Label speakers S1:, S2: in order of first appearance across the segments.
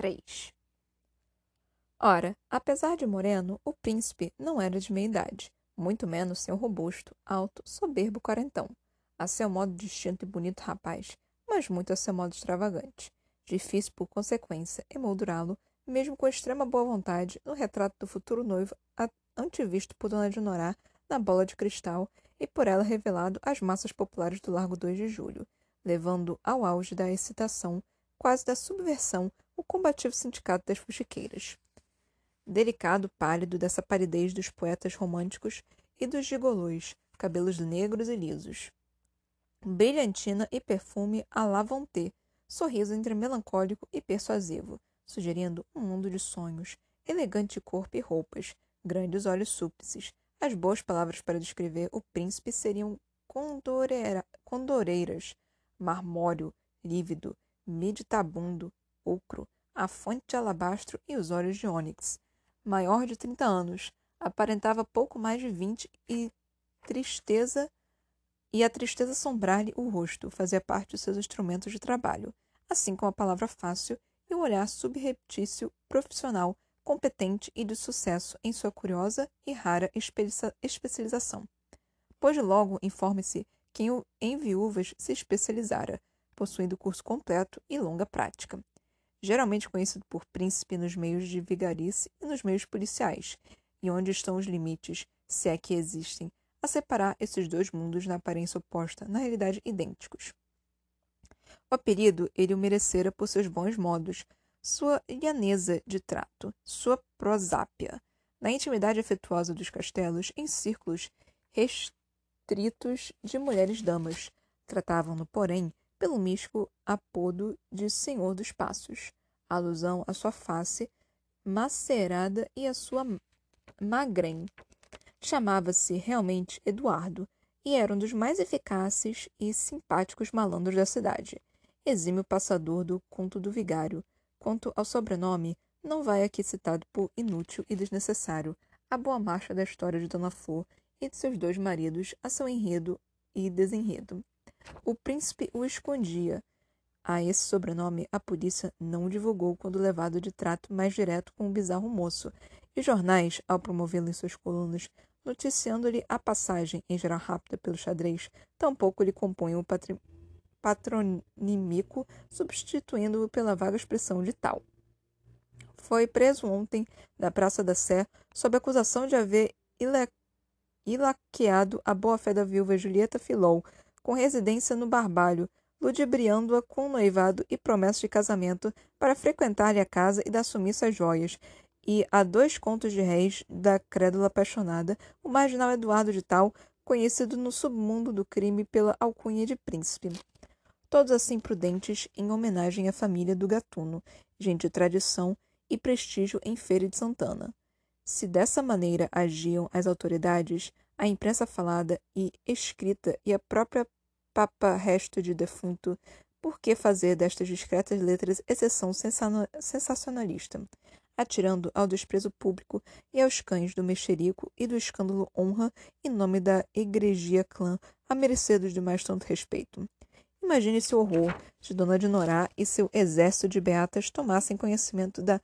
S1: 3 Ora, apesar de moreno, o príncipe não era de meia idade, muito menos ser um robusto, alto, soberbo quarentão, a seu modo distinto e bonito rapaz, mas muito a seu modo extravagante. Difícil, por consequência, emoldurá-lo, mesmo com extrema boa vontade, no retrato do futuro noivo antevisto por Dona de Norá na bola de cristal e por ela revelado às massas populares do Largo 2 de Julho, levando ao auge da excitação, quase da subversão, o combativo sindicato das fuxiqueiras. Delicado, pálido dessa palidez dos poetas românticos e dos gigolôs, cabelos negros e lisos. Brilhantina e perfume à la Vonté, sorriso entre melancólico e persuasivo, sugerindo um mundo de sonhos, elegante corpo e roupas, grandes olhos súplices. As boas palavras para descrever o príncipe seriam condoreira, condoreiras, marmóreo, lívido, meditabundo, ocro, a fonte de alabastro e os olhos de ônix. Maior de trinta anos, aparentava pouco mais de vinte e tristeza e a tristeza sombrar-lhe o rosto fazia parte de seus instrumentos de trabalho, assim como a palavra fácil e o olhar subreptício profissional, competente e de sucesso em sua curiosa e rara especialização. Pois logo informe-se quem em viúvas se especializara, possuindo curso completo e longa prática. Geralmente conhecido por príncipe nos meios de vigarice e nos meios policiais, e onde estão os limites, se é que existem, a separar esses dois mundos na aparência oposta, na realidade idênticos. O apelido ele o merecera por seus bons modos, sua lhaneza de trato, sua prosápia. Na intimidade afetuosa dos castelos, em círculos restritos de mulheres-damas, tratavam-no, porém, pelo místico apodo de Senhor dos Passos, alusão à sua face macerada e à sua magrém. Chamava-se realmente Eduardo e era um dos mais eficazes e simpáticos malandros da cidade. Exímio passador do conto do vigário. Quanto ao sobrenome, não vai aqui citado por inútil e desnecessário a boa marcha da história de Dona Flor e de seus dois maridos a seu enredo e desenredo. O príncipe o escondia. A esse sobrenome a polícia não divulgou quando levado de trato mais direto com o bizarro moço, e jornais, ao promovê-lo em suas colunas, noticiando-lhe a passagem, em geral rápida, pelo xadrez, tampouco lhe compunham o patronímico, substituindo-o pela vaga expressão de tal. Foi preso ontem na Praça da Sé sob acusação de haver ilaqueado a boa-fé da viúva Julieta Filou, com residência no Barbalho, ludibriando-a com noivado e promessa de casamento para frequentar-lhe a casa e dar sumiço às joias, e a dois contos de réis da crédula apaixonada, o marginal Eduardo de Tal, conhecido no submundo do crime pela alcunha de príncipe. Todos assim prudentes em homenagem à família do Gatuno, gente de tradição e prestígio em Feira de Santana. Se dessa maneira agiam as autoridades, a imprensa falada e escrita e a própria papa resto de defunto, por que fazer destas discretas letras exceção sensacionalista? atirando ao desprezo público e aos cães do mexerico e do escândalo honra em nome da egregia clã a merecer dos demais tanto respeito. Imagine se o horror de Dona de Norá e seu exército de beatas tomassem conhecimento da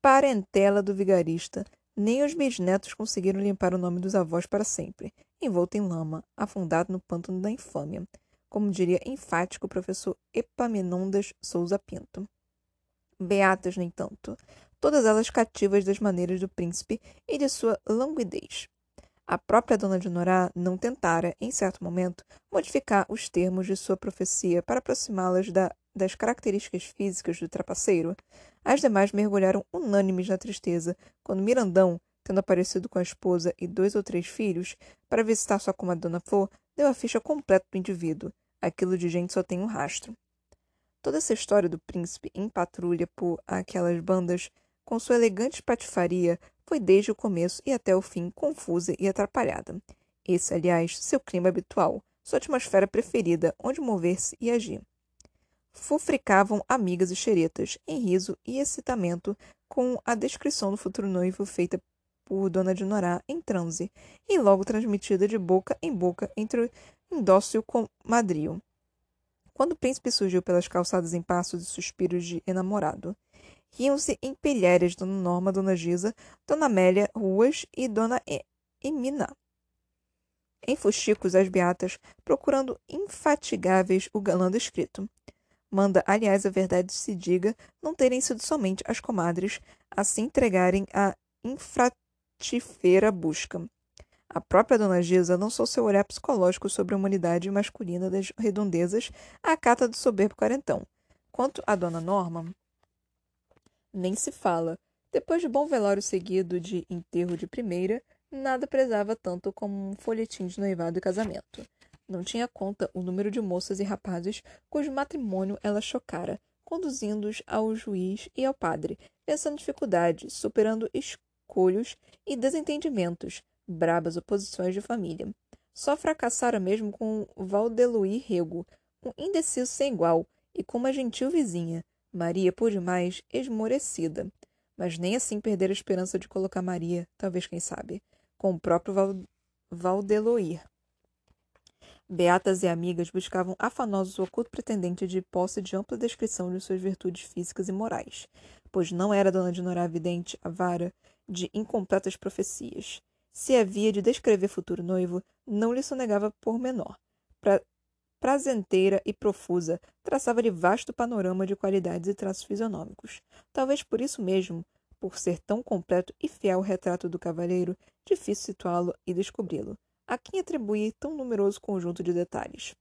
S1: parentela do vigarista. Nem os bisnetos conseguiram limpar o nome dos avós para sempre, envolto em lama, afundado no pântano da infâmia, como diria enfático o professor Epaminondas Souza Pinto. Beatas, no entanto, todas elas cativas das maneiras do príncipe e de sua languidez. A própria dona de Norá não tentara, em certo momento, modificar os termos de sua profecia para aproximá-las da, das características físicas do trapaceiro. As demais mergulharam unânimes na tristeza quando Mirandão, tendo aparecido com a esposa e dois ou três filhos para visitar sua comadre Dona Flor, deu a ficha completa do indivíduo. Aquilo de gente só tem um rastro. Toda essa história do príncipe em patrulha por aquelas bandas com sua elegante patifaria, foi desde o começo e até o fim confusa e atrapalhada. Esse, aliás, seu clima habitual, sua atmosfera preferida, onde mover-se e agir. Fufricavam amigas e xeretas, em riso e excitamento, com a descrição do futuro noivo feita por Dona de Norá em transe, e logo transmitida de boca em boca entre o indócil comadrio. Quando o príncipe surgiu pelas calçadas em passos e suspiros de enamorado, Riam-se em pilhérias Dona Norma, Dona Gisa, Dona Amélia Ruas e Dona Emina. Em fusticos as beatas, procurando infatigáveis o galã descrito. Manda, aliás, a verdade se diga, não terem sido somente as comadres a se entregarem à infratífera busca. A própria Dona Gisa lançou seu olhar psicológico sobre a humanidade masculina das redondezas à cata do soberbo quarentão. Quanto à Dona Norma, nem se fala. Depois de bom velório seguido de enterro de primeira, nada prezava tanto como um folhetim de noivado e casamento. Não tinha conta o número de moças e rapazes cujo matrimônio ela chocara, conduzindo-os ao juiz e ao padre, vencendo dificuldades, superando escolhos e desentendimentos, brabas oposições de família. Só fracassara mesmo com Valdeluí Rego, um indeciso sem igual, e com uma gentil vizinha, Maria, por demais, esmorecida. Mas nem assim perder a esperança de colocar Maria, talvez quem sabe, com o próprio Val Valdeloir. Beatas e amigas buscavam afanosos o oculto pretendente de posse de ampla descrição de suas virtudes físicas e morais, pois não era dona de Norá vidente, avara de incompletas profecias. Se havia de descrever futuro noivo, não lhe sonegava por menor. Pra, prazenteira e profusa, traçava-lhe vasto panorama de qualidades e traços fisionômicos. Talvez por isso mesmo, por ser tão completo e fiel retrato do cavalheiro, difícil situá-lo e descobri-lo. A quem atribuir tão numeroso conjunto de detalhes?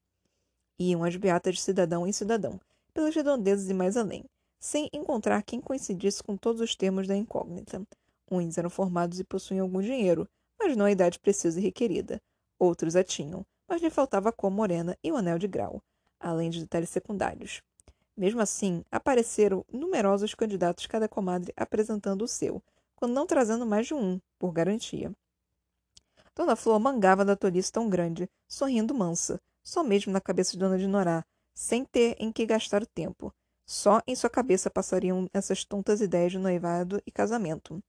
S1: Iam as beatas de cidadão em cidadão, pelas redondezas e mais além, sem encontrar quem coincidisse com todos os termos da incógnita. Uns eram formados e possuíam algum dinheiro, mas não a idade precisa e requerida. Outros a tinham, mas lhe faltava a cor morena e o anel de grau, além de detalhes secundários. Mesmo assim, apareceram numerosos candidatos, cada comadre apresentando o seu, quando não trazendo mais de um, por garantia. Dona Flor mangava da tolice tão grande, sorrindo mansa, só mesmo na cabeça de Dona de Norá, sem ter em que gastar o tempo. Só em sua cabeça passariam essas tontas ideias de noivado e casamento.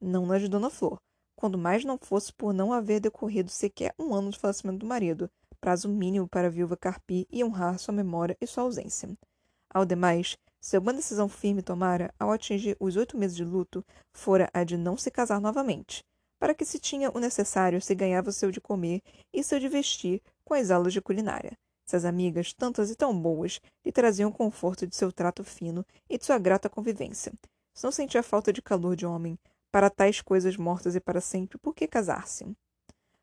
S1: Não nas de Dona Flor, quando mais não fosse por não haver decorrido sequer um ano do falecimento do marido, prazo mínimo para a viúva carpir e honrar sua memória e sua ausência. Ao demais, se alguma decisão firme tomara, ao atingir os oito meses de luto, fora a de não se casar novamente. Para que se tinha o necessário, se ganhava o seu de comer e seu de vestir com as aulas de culinária. Suas amigas, tantas e tão boas, lhe traziam o conforto de seu trato fino e de sua grata convivência. Se não sentia falta de calor de homem, para tais coisas mortas e para sempre, por que casar-se?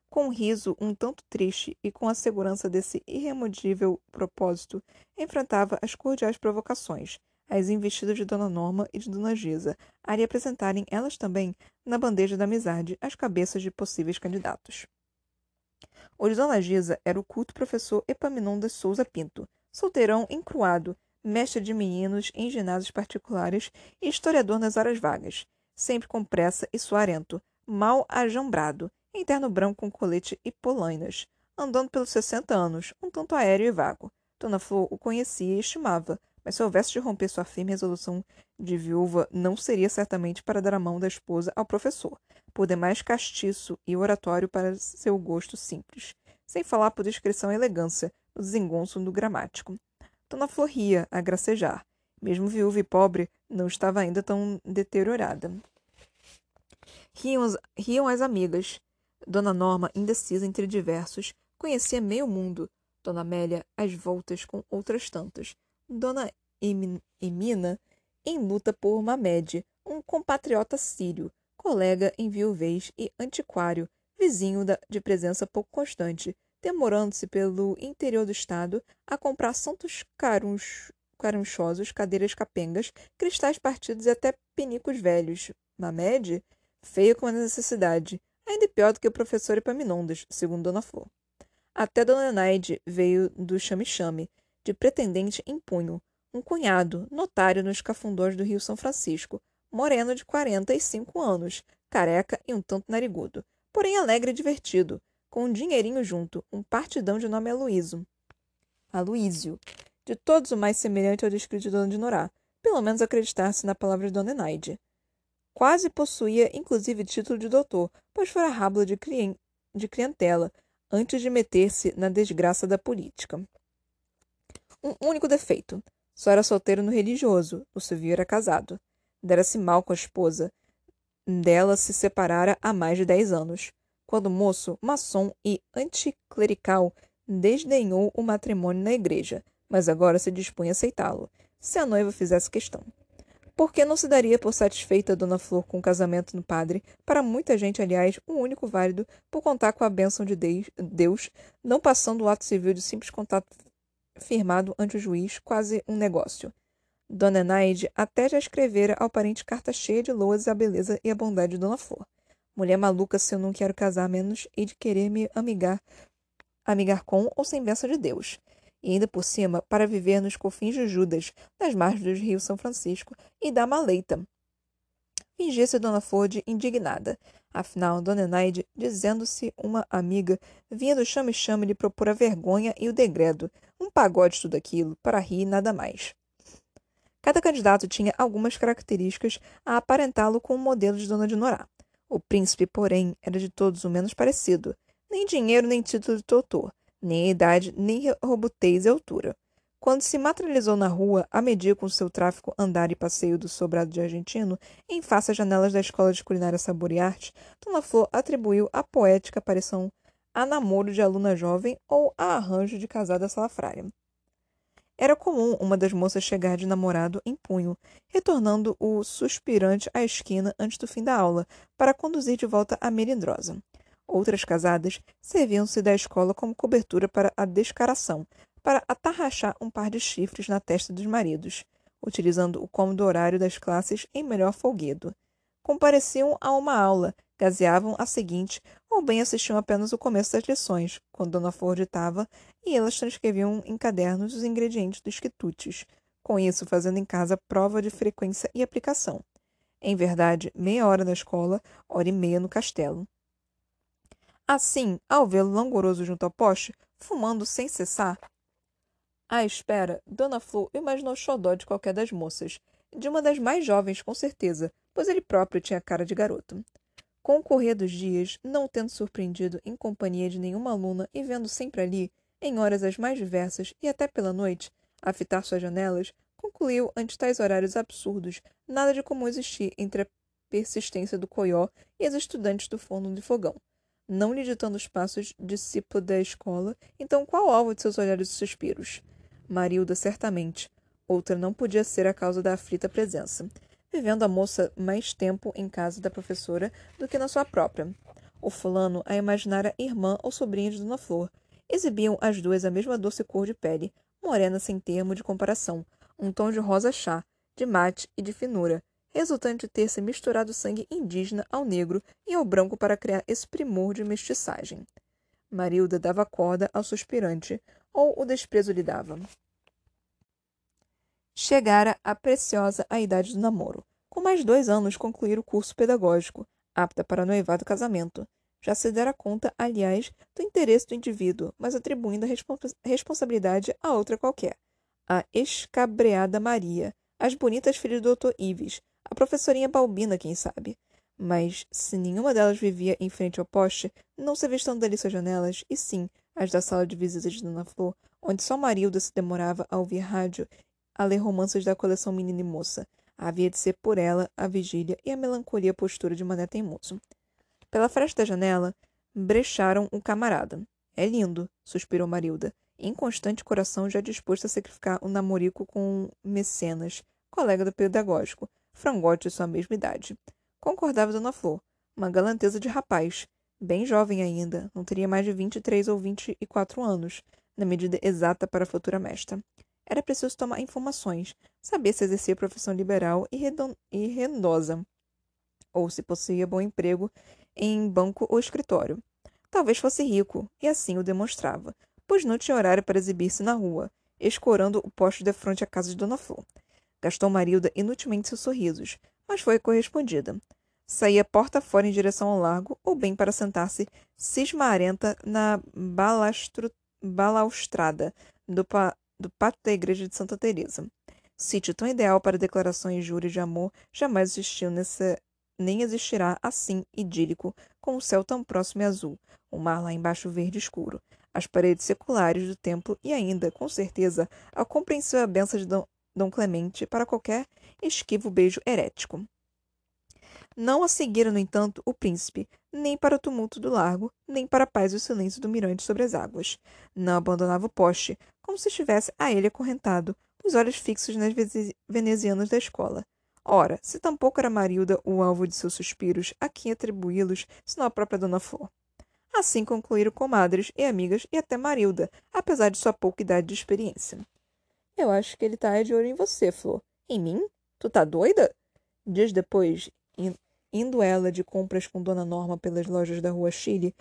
S1: Com um riso um tanto triste e com a segurança desse irremodível propósito, enfrentava as cordiais provocações, as investidas de Dona Norma e de Dona Gisa, a lhe apresentarem elas também, na bandeja da amizade, as cabeças de possíveis candidatos. O de Dona Gisa era o culto professor Epaminondas Souza Pinto, solteirão encruado, mestre de meninos em ginásios particulares e historiador nas horas vagas, sempre com pressa e suarento, mal ajambrado, em terno branco com colete e polainas, andando pelos sessenta anos, um tanto aéreo e vago. Dona Flor o conhecia e estimava, mas se houvesse de romper sua firme resolução de viúva, não seria certamente para dar a mão da esposa ao professor, por demais castiço e oratório para seu gosto simples, sem falar por discrição e elegância, no desengonço do gramático. Dona Flor ria, a gracejar, mesmo viúva e pobre, não estava ainda tão deteriorada. Riam, riam as amigas. Dona Norma, indecisa entre diversos, conhecia meio mundo. Dona Amélia, às voltas com outras tantas. Dona Emina, em luta por Mamed, um compatriota sírio, colega em viuvez e antiquário, vizinho de presença pouco constante, demorando-se pelo interior do estado a comprar santos carunchosos, cadeiras capengas, cristais partidos e até pinicos velhos. Mamed, feio como a necessidade, ainda pior do que o professor Epaminondas, segundo Dona Flor. Até Dona Naide veio do chame-chame, de pretendente em punho, um cunhado, notário nos cafundós do Rio São Francisco, moreno de quarenta e cinco anos, careca e um tanto narigudo, porém alegre e divertido, com um dinheirinho junto, um partidão de nome Aloísio. Aloísio, de todos o mais semelhante ao descrito de Dona de Norá, pelo menos acreditar-se na palavra de Dona Enaide. Quase possuía, inclusive, título de doutor, pois fora rábula de, clien de clientela, antes de meter-se na desgraça da política. Um único defeito. Só era solteiro no religioso, o civil era casado. Dera-se mal com a esposa. Dela se separara há mais de dez anos. Quando moço, maçom e anticlerical, desdenhou o matrimônio na igreja, mas agora se dispunha a aceitá-lo, se a noiva fizesse questão. Por que não se daria por satisfeita Dona Flor com o casamento no padre? Para muita gente, aliás, o um único válido por contar com a bênção de Deus, não passando o ato civil de simples contato firmado ante o juiz, quase um negócio. Dona Enaide até já escrevera ao parente carta cheia de loas à beleza e à bondade de Dona Flor. Mulher maluca, se eu não quero casar menos, e de querer me amigar, amigar com ou sem bênção de Deus e ainda por cima para viver nos cofins de Judas, nas margens do rio São Francisco e da Maleita. Fingia-se Dona Ford indignada. Afinal, Dona Enaide, dizendo-se uma amiga, vinha do chame-chame lhe propor a vergonha e o degredo, um pagode tudo aquilo, para rir e nada mais. Cada candidato tinha algumas características a aparentá-lo com o modelo de Dona de Norá. O príncipe, porém, era de todos o menos parecido. Nem dinheiro nem título de doutor, nem idade, nem robustez e altura. Quando se materializou na rua, a medir com seu tráfico andar e passeio do sobrado de argentino, em face às janelas da Escola de Culinária Sabor e Arte, Dona Flor atribuiu a poética aparição a namoro de aluna jovem ou a arranjo de casada salafrária. Era comum uma das moças chegar de namorado em punho, retornando o suspirante à esquina antes do fim da aula, para conduzir de volta a melindrosa. Outras casadas serviam-se da escola como cobertura para a descaração, para atarrachar um par de chifres na testa dos maridos, utilizando o cômodo horário das classes em melhor folguedo. Compareciam a uma aula, gazeavam a seguinte, ou bem assistiam apenas o começo das lições, quando Dona Flor ditava, e elas transcreviam em cadernos os ingredientes dos quitutes, com isso fazendo em casa prova de frequência e aplicação. Em verdade, meia hora na escola, hora e meia no castelo. Assim, ao vê-lo langoroso junto ao poste, fumando sem cessar, à espera, Dona Flor imaginou xodó de qualquer das moças, de uma das mais jovens, com certeza, pois ele próprio tinha cara de garoto. Com o correr dos dias, não tendo surpreendido em companhia de nenhuma aluna e vendo sempre ali, em horas as mais diversas e até pela noite, a fitar suas janelas, concluiu, ante tais horários absurdos, nada de comum existir entre a persistência do coió e as estudantes do forno de fogão não lhe ditando os passos, discípulo da escola, então qual o alvo de seus olhares e suspiros? Marilda, certamente. Outra não podia ser a causa da aflita presença, vivendo a moça mais tempo em casa da professora do que na sua própria. O fulano a imaginara irmã ou sobrinha de Dona Flor. Exibiam as duas a mesma doce cor de pele, morena sem termo de comparação, um tom de rosa chá, de mate e de finura, resultante de ter se misturado sangue indígena ao negro e ao branco para criar esse primor de mestiçagem. Marilda dava corda ao suspirante, ou o desprezo lhe dava. Chegara a preciosa a idade do namoro. Com mais dois anos concluir o curso pedagógico, apta para noivado casamento. Já se dera conta, aliás, do interesse do indivíduo, mas atribuindo a respons responsabilidade a outra qualquer. A escabreada Maria, as bonitas filhas do Dr. Ives, a professorinha Balbina, quem sabe. Mas, se nenhuma delas vivia em frente ao poste, não se avistando dali suas janelas, e sim as da sala de visitas de Dona Flor, onde só Marilda se demorava a ouvir rádio, a ler romances da coleção Menina e Moça. Havia de ser por ela a vigília e a melancolia postura de em moço. Pela fresta da janela, brecharam um camarada. É lindo, suspirou Marilda, inconstante coração já disposto a sacrificar o um namorico com Mecenas, colega do pedagógico, frangote de sua mesma idade. Concordava Dona Flor, uma galanteza de rapaz, bem jovem ainda, não teria mais de vinte e três ou vinte e quatro anos, na medida exata para a futura mestra. Era preciso tomar informações, saber se exercia profissão liberal e, e rendosa, ou se possuía bom emprego em banco ou escritório. Talvez fosse rico, e assim o demonstrava, pois não tinha horário para exibir-se na rua, escorando o poste de frente à casa de Dona Flor. Gastou Marilda inutilmente seus sorrisos, mas foi correspondida. Saía porta fora em direção ao largo, ou bem para sentar-se cismarenta na balastro, balaustrada do, pa, do pátio da igreja de Santa Teresa. Sítio tão ideal para declarações e júris de amor jamais existiu nessa, nem existirá assim idílico, com o céu tão próximo e azul, o mar lá embaixo verde escuro, as paredes seculares do templo e ainda, com certeza, a compreensiva benção de, Dom Clemente para qualquer esquivo beijo herético. Não a seguira, no entanto, o príncipe, nem para o tumulto do largo, nem para a paz e o silêncio do mirante sobre as águas. Não abandonava o poste, como se estivesse a ele acorrentado, os olhos fixos nas venezianas da escola. Ora, se tampouco era Marilda o alvo de seus suspiros, a quem atribuí-los, senão a própria Dona Flor? Assim concluíram comadres e amigas e até Marilda, apesar de sua pouca idade de experiência. Eu acho que ele tá de olho em você, Flor. Em mim? Tu tá doida? Dias depois, Indo ela de compras com Dona Norma pelas lojas da rua Chile,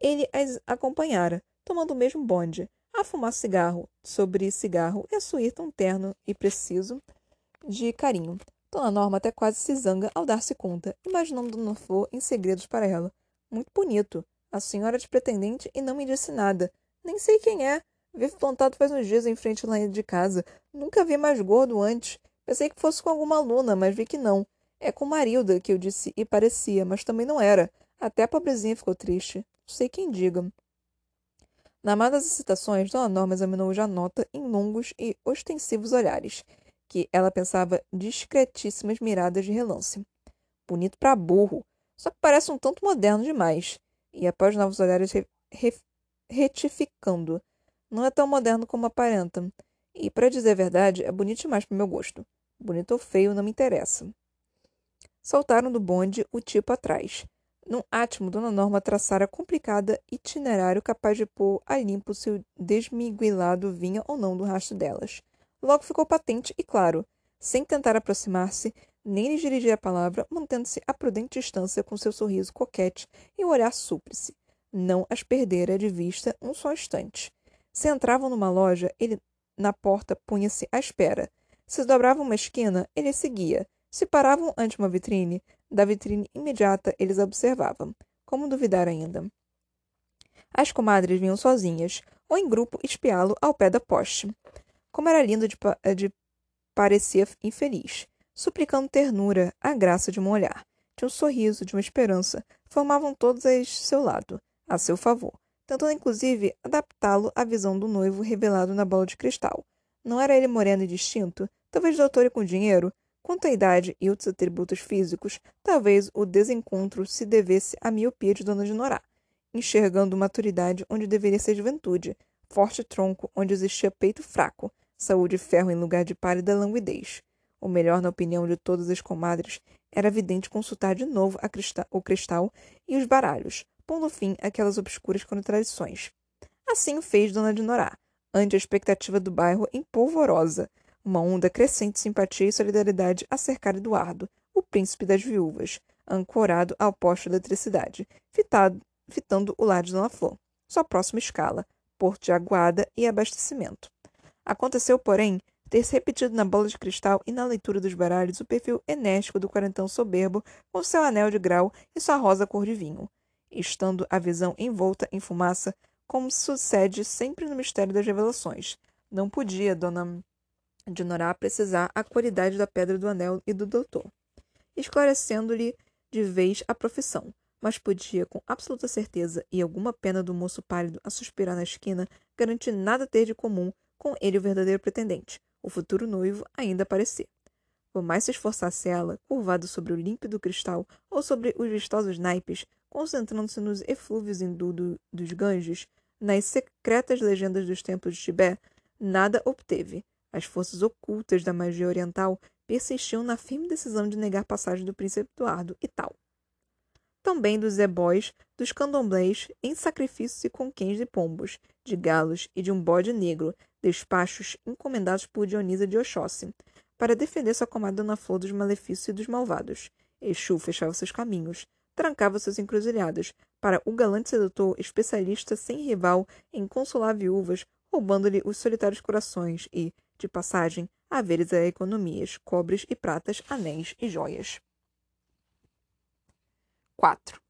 S1: ele as acompanhara, tomando o mesmo bonde, a fumar cigarro sobre cigarro e a suir tão terno e preciso de carinho. Dona Norma até quase se zanga ao dar-se conta, imaginando Dona Flor em segredos para ela. Muito bonito. A senhora de pretendente e não me disse nada. Nem sei quem é. Vive plantado faz uns dias em frente lá de casa. Nunca vi mais gordo antes. Pensei que fosse com alguma aluna, mas vi que não. É com Marilda que eu disse e parecia, mas também não era. Até a pobrezinha ficou triste. Não sei quem diga. Na má das excitações, Dona Norma examinou já nota em longos e ostensivos olhares, que ela pensava discretíssimas miradas de relance. Bonito para burro, só que parece um tanto moderno demais. E após novos olhares re re retificando. Não é tão moderno como aparenta. E, para dizer a verdade, é bonito demais para meu gosto. Bonito ou feio não me interessa. Saltaram do bonde o tipo atrás. Num átimo, Dona Norma traçara complicada itinerário capaz de pôr a limpo se o desmiguelado vinha ou não do rastro delas. Logo ficou patente e claro, sem tentar aproximar-se, nem lhe dirigir a palavra, mantendo-se a prudente distância com seu sorriso coquete e o olhar súplice. Não as perdera de vista um só instante. Se entravam numa loja, ele na porta punha-se à espera. Se dobravam uma esquina, ele seguia. Se paravam ante uma vitrine, da vitrine imediata eles observavam. Como duvidar ainda? As comadres vinham sozinhas, ou em grupo espiá-lo ao pé da poste. Como era lindo de, de parecia infeliz, suplicando ternura, a graça de um olhar, de um sorriso, de uma esperança, formavam todos a seu lado, a seu favor, tentando inclusive adaptá-lo à visão do noivo revelado na bola de cristal. Não era ele moreno e distinto, talvez doutor e com dinheiro, Quanto à idade e outros atributos físicos, talvez o desencontro se devesse à miopia de Dona de Norá, enxergando maturidade onde deveria ser juventude, forte tronco onde existia peito fraco, saúde e ferro em lugar de pálida languidez. O melhor, na opinião de todas as comadres, era evidente consultar de novo o cristal e os baralhos, pondo fim àquelas obscuras contradições. Assim o fez Dona de Norá, ante a expectativa do bairro empolvorosa, uma onda crescente de simpatia e solidariedade a cercar Eduardo, o príncipe das viúvas, ancorado ao poste de eletricidade, fitado, fitando o lar de Dona Flor, sua próxima escala, porto de aguada e abastecimento. Aconteceu, porém, ter-se repetido na bola de cristal e na leitura dos baralhos o perfil enérgico do quarentão soberbo com seu anel de grau e sua rosa cor de vinho, estando a visão envolta em fumaça, como sucede sempre no mistério das revelações. Não podia, dona de Norá precisar a qualidade da pedra do anel e do doutor, esclarecendo-lhe de vez a profissão, mas podia, com absoluta certeza e alguma pena do moço pálido a suspirar na esquina, garantir nada ter de comum com ele o verdadeiro pretendente, o futuro noivo, ainda aparecer. Por mais se esforçasse ela, curvado sobre o límpido cristal ou sobre os vistosos naipes, concentrando-se nos eflúvios indudo dos Ganges, nas secretas legendas dos templos de Tibete, nada obteve, as forças ocultas da magia oriental persistiam na firme decisão de negar passagem do príncipe Eduardo e tal. Também dos ebóis, dos candomblés, em sacrifícios e conquens de pombos, de galos e de um bode negro, despachos encomendados por Dionisa de Oxóssi, para defender sua comadre Dona Flor dos malefícios e dos malvados. Exu fechava seus caminhos, trancava suas encruzilhadas, para o galante sedutor, especialista sem rival em consolar viúvas, roubando-lhe os solitários corações e, de passagem, haveres a economias, cobres e pratas, anéis e joias. 4.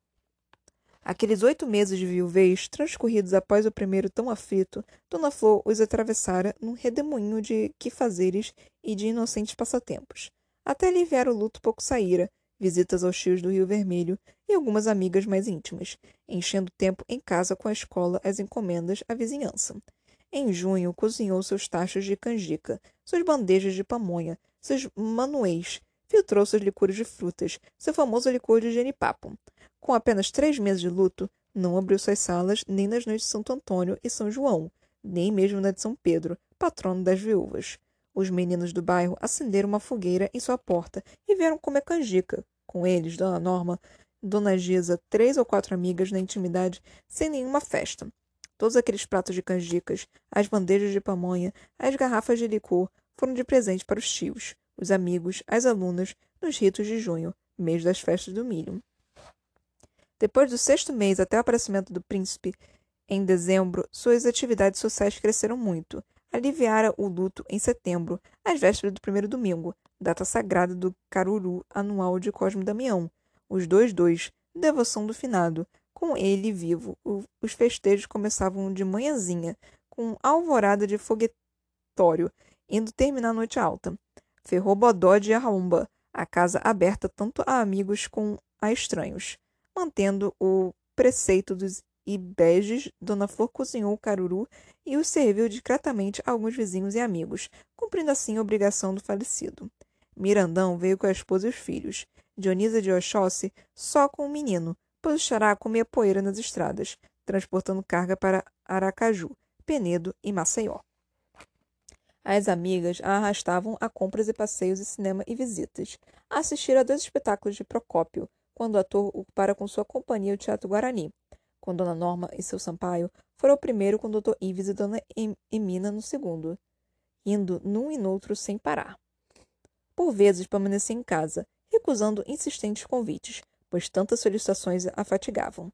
S1: Aqueles oito meses de viuvez, transcorridos após o primeiro tão aflito, Dona Flor os atravessara num redemoinho de que-fazeres e de inocentes passatempos. Até aliviar o luto pouco saíra, visitas aos tios do Rio Vermelho e algumas amigas mais íntimas, enchendo tempo em casa com a escola, as encomendas, a vizinhança. Em junho, cozinhou seus tachos de canjica, suas bandejas de pamonha, seus manuês, filtrou seus licores de frutas, seu famoso licor de genipapo. Com apenas três meses de luto, não abriu suas salas nem nas noites de Santo Antônio e São João, nem mesmo na de São Pedro, patrono das viúvas. Os meninos do bairro acenderam uma fogueira em sua porta e vieram comer canjica. Com eles, Dona Norma, Dona Gisa, três ou quatro amigas na intimidade, sem nenhuma festa. Todos aqueles pratos de canjicas, as bandejas de pamonha, as garrafas de licor foram de presente para os tios, os amigos, as alunas, nos ritos de junho, mês das festas do milho. Depois do sexto mês até o aparecimento do príncipe, em dezembro, suas atividades sociais cresceram muito. Aliviara o luto em setembro, às vésperas do primeiro domingo, data sagrada do Caruru anual de Cosme Damião. Os dois dois, devoção do finado, com ele vivo, os festejos começavam de manhãzinha, com alvorada de foguetório, indo terminar a noite alta. Ferrou Bodó de Arromba, a casa aberta tanto a amigos como a estranhos. Mantendo o preceito dos ibejes, Dona Flor cozinhou o caruru e o serviu discretamente a alguns vizinhos e amigos, cumprindo assim a obrigação do falecido. Mirandão veio com a esposa e os filhos. Dionisa de Oxóssi só com o menino, pois o xará comia poeira nas estradas, transportando carga para Aracaju, Penedo e Maceió. As amigas a arrastavam a compras e passeios e cinema e visitas, a assistir a dois espetáculos de Procópio, quando o ator ocupara com sua companhia o Teatro Guarani, com Dona Norma e seu Sampaio, fora o primeiro com Dr. Ives e Dona Emina no segundo, indo num e noutro sem parar. Por vezes permanecia em casa, recusando insistentes convites, pois tantas solicitações a fatigavam.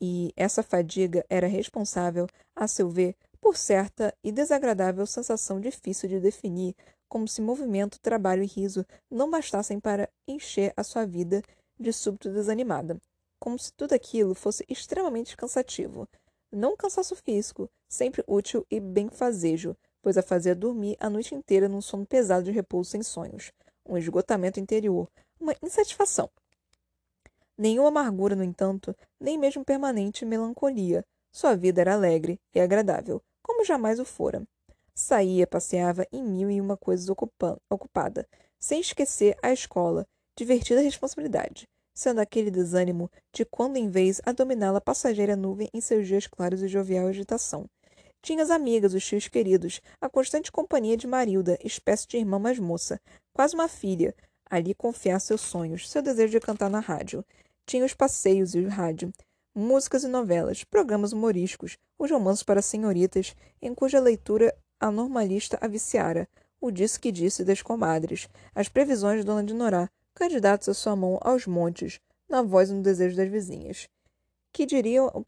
S1: E essa fadiga era responsável, a seu ver, por certa e desagradável sensação difícil de definir, como se movimento, trabalho e riso não bastassem para encher a sua vida de súbito desanimada, como se tudo aquilo fosse extremamente cansativo. Não cansaço físico, sempre útil e benfazejo, pois a fazia dormir a noite inteira num sono pesado de repouso sem sonhos, um esgotamento interior, uma insatisfação Nenhuma amargura, no entanto, nem mesmo permanente melancolia. Sua vida era alegre e agradável, como jamais o fora. Saía, passeava em mil e uma coisas ocupada, sem esquecer a escola, divertida responsabilidade, sendo aquele desânimo de quando em vez a dominá-la passageira nuvem em seus dias claros e jovial agitação. Tinha as amigas, os tios queridos, a constante companhia de Marilda, espécie de irmã mais moça, quase uma filha, ali confiar seus sonhos, seu desejo de cantar na rádio. Tinha os passeios e o rádio, músicas e novelas, programas humorísticos, os romances para senhoritas, em cuja leitura a normalista a viciara, o disse que disse das comadres, as previsões de Dona de Norá, candidatos a sua mão aos montes, na voz e no desejo das vizinhas. Que diriam o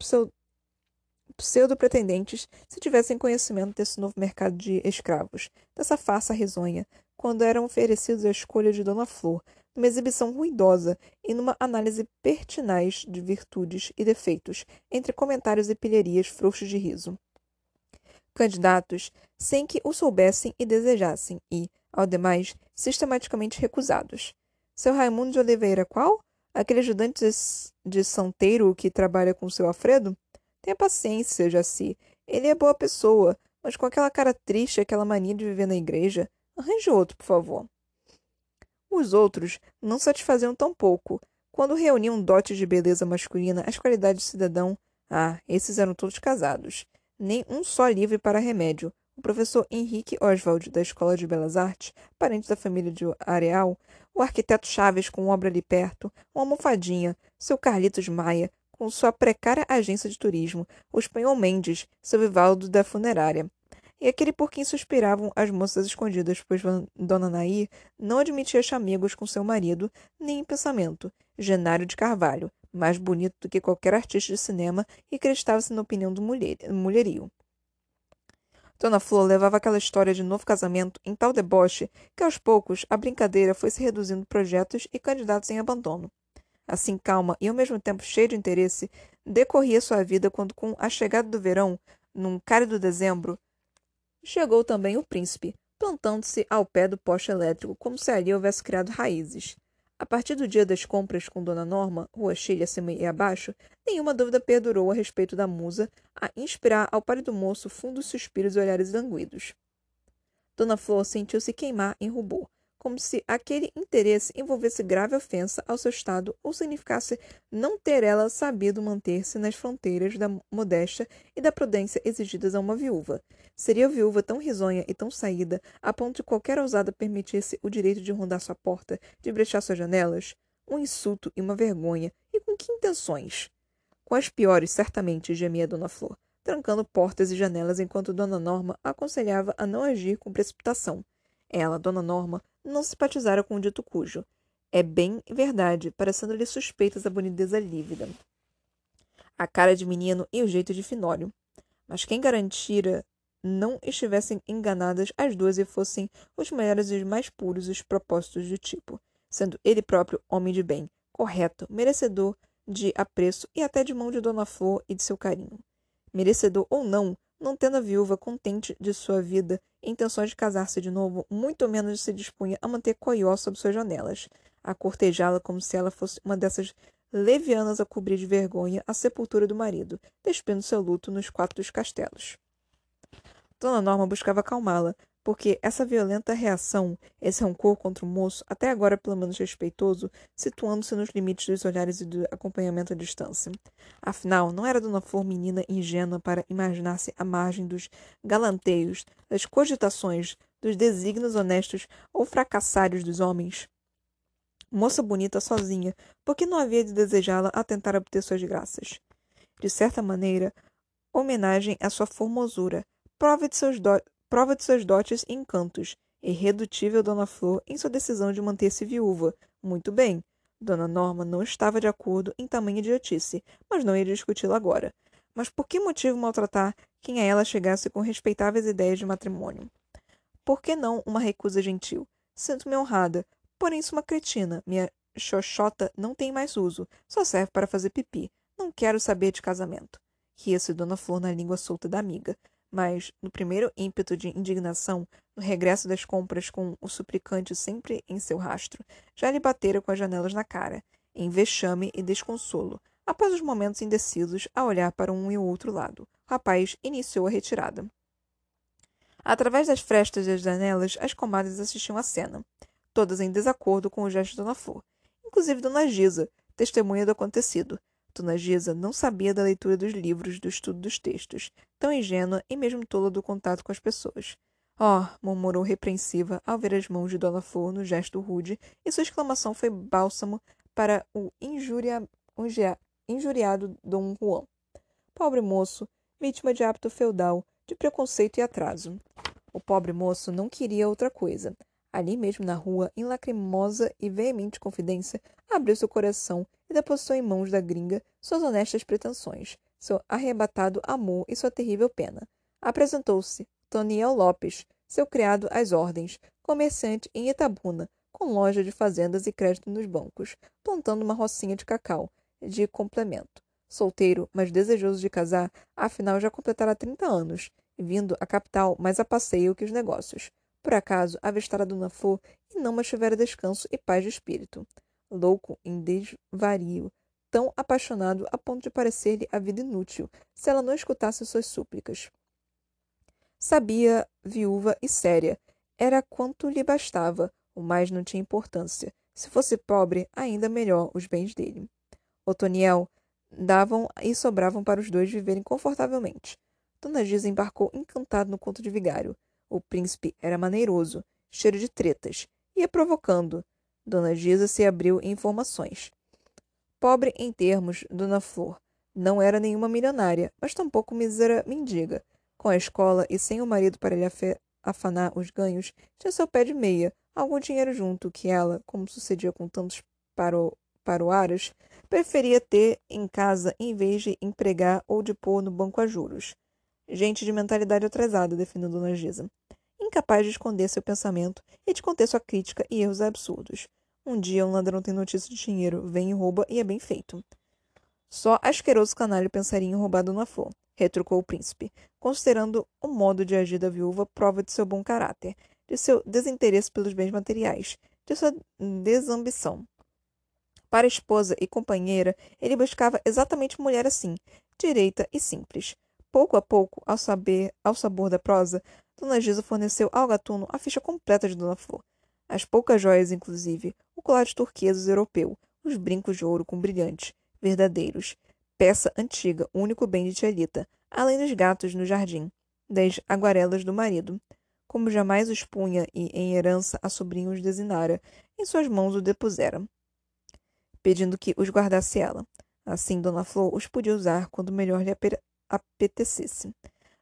S1: pseudo-pretendentes se tivessem conhecimento desse novo mercado de escravos, dessa farsa risonha, quando eram oferecidos a escolha de Dona Flor, numa exibição ruidosa e numa análise pertinaz de virtudes e defeitos, entre comentários e pilharias frouxos de riso. Candidatos sem que o soubessem e desejassem, e, ao demais, sistematicamente recusados. Seu Raimundo de Oliveira qual? Aquele ajudante de santeiro que trabalha com seu Alfredo? Tenha paciência, Jaci. Ele é boa pessoa, mas com aquela cara triste, aquela mania de viver na igreja, Arranje outro, por favor. Os outros não satisfaziam tão pouco. Quando reuniam dotes de beleza masculina, as qualidades de cidadão, ah, esses eram todos casados. Nem um só livre para remédio. O professor Henrique Oswald, da Escola de Belas Artes, parente da família de Areal, o arquiteto Chaves com obra ali perto, uma almofadinha, seu Carlitos Maia, com sua precária agência de turismo, o espanhol Mendes, seu Vivaldo da funerária, e aquele por quem suspiravam as moças escondidas, pois Dona Nair não admitia chamegos com seu marido, nem em pensamento, Genário de Carvalho, mais bonito do que qualquer artista de cinema e acreditava-se na opinião do mulher, mulherio. Dona Flor levava aquela história de novo casamento em tal deboche que aos poucos a brincadeira foi se reduzindo projetos e candidatos em abandono. Assim calma e ao mesmo tempo cheia de interesse, decorria sua vida quando, com a chegada do verão, num cálido dezembro, Chegou também o príncipe, plantando-se ao pé do poste elétrico como se ali houvesse criado raízes. A partir do dia das compras com Dona Norma, rua cheia acima e abaixo, nenhuma dúvida perdurou a respeito da musa a inspirar ao pálido moço fundos suspiros e olhares languidos. Dona Flor sentiu-se queimar em rubor, como se aquele interesse envolvesse grave ofensa ao seu estado ou significasse não ter ela sabido manter-se nas fronteiras da modéstia e da prudência exigidas a uma viúva. Seria viúva tão risonha e tão saída, a ponto de qualquer ousada permitisse o direito de rondar sua porta, de brechar suas janelas? Um insulto e uma vergonha. E com que intenções? Com as piores, certamente, gemia Dona Flor, trancando portas e janelas enquanto Dona Norma aconselhava a não agir com precipitação. Ela, Dona Norma, não simpatizara com o dito cujo. É bem verdade, parecendo-lhe suspeitas a boniteza lívida. A cara de menino e o jeito de finório. Mas quem garantira não estivessem enganadas as duas e fossem os melhores e os mais puros os propósitos do tipo, sendo ele próprio homem de bem, correto, merecedor de apreço e até de mão de Dona Flor e de seu carinho. Merecedor ou não, não tendo a viúva contente de sua vida intenções de casar-se de novo, muito menos se dispunha a manter Coió sob suas janelas, a cortejá-la como se ela fosse uma dessas levianas a cobrir de vergonha a sepultura do marido, despindo seu luto nos quatro dos castelos. Dona Norma buscava acalmá-la, porque essa violenta reação, esse rancor contra o moço, até agora pelo menos respeitoso, situando-se nos limites dos olhares e do acompanhamento à distância. Afinal, não era Dona Flor menina ingênua para imaginar-se à margem dos galanteios, das cogitações, dos desígnios honestos ou fracassários dos homens. Moça bonita sozinha, por que não havia de desejá-la a tentar obter suas graças? De certa maneira, homenagem à sua formosura, prova de seus do prova de seus dotes e encantos. Irredutível Dona Flor em sua decisão de manter-se viúva. Muito bem. Dona Norma não estava de acordo em tamanha idiotice, mas não ia discuti-la agora. Mas por que motivo maltratar quem a ela chegasse com respeitáveis ideias de matrimônio? Por que não uma recusa gentil? Sinto-me honrada, porém sou uma cretina. Minha xoxota não tem mais uso, só serve para fazer pipi. Não quero saber de casamento. Ria-se Dona Flor na língua solta da amiga mas, no primeiro ímpeto de indignação, no regresso das compras com o suplicante sempre em seu rastro, já lhe batera com as janelas na cara, em vexame e desconsolo, após os momentos indecisos a olhar para um e o outro lado. O rapaz iniciou a retirada. Através das frestas das janelas, as comadres assistiam à cena, todas em desacordo com o gesto de Dona Flor, inclusive Dona Gisa, testemunha do acontecido, Dona Gisa não sabia da leitura dos livros, do estudo dos textos, tão ingênua e mesmo tola do contato com as pessoas. Oh! murmurou repreensiva ao ver as mãos de Dona Flor no gesto rude, e sua exclamação foi bálsamo para o injuria... injuriado Dom Juan. Pobre moço, vítima de hábito feudal, de preconceito e atraso. O pobre moço não queria outra coisa. Ali mesmo na rua, em lacrimosa e veemente confidência, abriu seu coração e depositou em mãos da gringa suas honestas pretensões, seu arrebatado amor e sua terrível pena. Apresentou-se Toniel Lopes, seu criado às ordens, comerciante em Itabuna, com loja de fazendas e crédito nos bancos, plantando uma rocinha de cacau, de complemento. Solteiro, mas desejoso de casar, afinal já completara trinta anos, vindo à capital mais a passeio que os negócios. Por acaso, avistara Dona Flor e não mais tivera descanso e paz de espírito louco em desvario, tão apaixonado a ponto de parecer-lhe a vida inútil, se ela não escutasse suas súplicas. Sabia, viúva e séria, era quanto lhe bastava, o mais não tinha importância. Se fosse pobre, ainda melhor os bens dele. Otoniel davam e sobravam para os dois viverem confortavelmente. Dona Giza embarcou encantado no conto de vigário. O príncipe era maneiroso, cheiro de tretas, ia provocando, Dona Gisa se abriu em informações. Pobre em termos, Dona Flor. Não era nenhuma milionária, mas tampouco mísera mendiga. Com a escola e sem o marido para lhe afanar os ganhos, tinha seu pé de meia, algum dinheiro junto que ela, como sucedia com tantos paro, paroaras, preferia ter em casa em vez de empregar ou de pôr no banco a juros. Gente de mentalidade atrasada, definiu Dona Gisa. Incapaz de esconder seu pensamento e de conter sua crítica e erros absurdos. Um dia um ladrão tem notícia de dinheiro, vem e rouba e é bem feito. Só asqueroso canalha pensaria em roubar Dona Flor, retrucou o príncipe, considerando o modo de agir da viúva prova de seu bom caráter, de seu desinteresse pelos bens materiais, de sua desambição. Para esposa e companheira, ele buscava exatamente mulher assim, direita e simples. Pouco a pouco, ao saber, ao sabor da prosa, Dona Gisa forneceu ao gatuno a ficha completa de Dona Flor. As poucas joias, inclusive, o colar de turquesas europeu, os brincos de ouro com brilhantes, verdadeiros, peça antiga, único bem de Tialita, além dos gatos no jardim, das aguarelas do marido, como jamais os punha e, em herança, a sobrinhos desinara, em suas mãos o depusera pedindo que os guardasse ela. Assim, Dona Flor os podia usar quando melhor lhe apetecesse.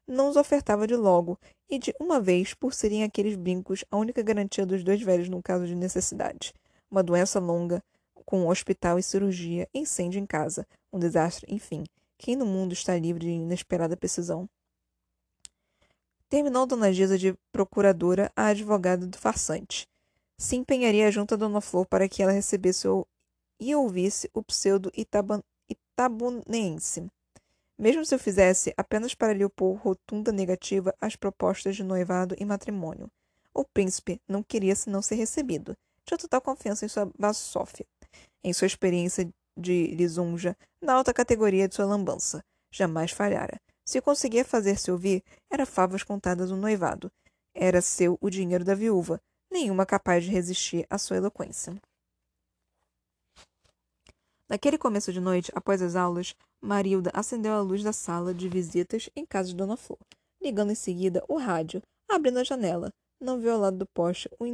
S1: Não os ofertava de logo, e de uma vez, por serem aqueles brincos a única garantia dos dois velhos no caso de necessidade. Uma doença longa, com um hospital e cirurgia, incêndio em casa, um desastre, enfim. Quem no mundo está livre de inesperada precisão? Terminou Dona Gisa de procuradora a advogada do farsante. Se empenharia junto a Dona Flor para que ela recebesse o e ouvisse o pseudo-itabunense. Mesmo se eu fizesse apenas para lhe opor rotunda negativa às propostas de noivado e matrimônio. O príncipe não queria senão ser recebido. Tinha total confiança em sua basófia, em sua experiência de lisonja, na alta categoria de sua lambança. Jamais falhara. Se conseguia fazer-se ouvir, era favas contadas no noivado. Era seu o dinheiro da viúva, nenhuma capaz de resistir à sua eloquência. Naquele começo de noite, após as aulas, Marilda acendeu a luz da sala de visitas em casa de Dona Flor, ligando em seguida o rádio, abrindo a janela. Não viu ao lado do poste o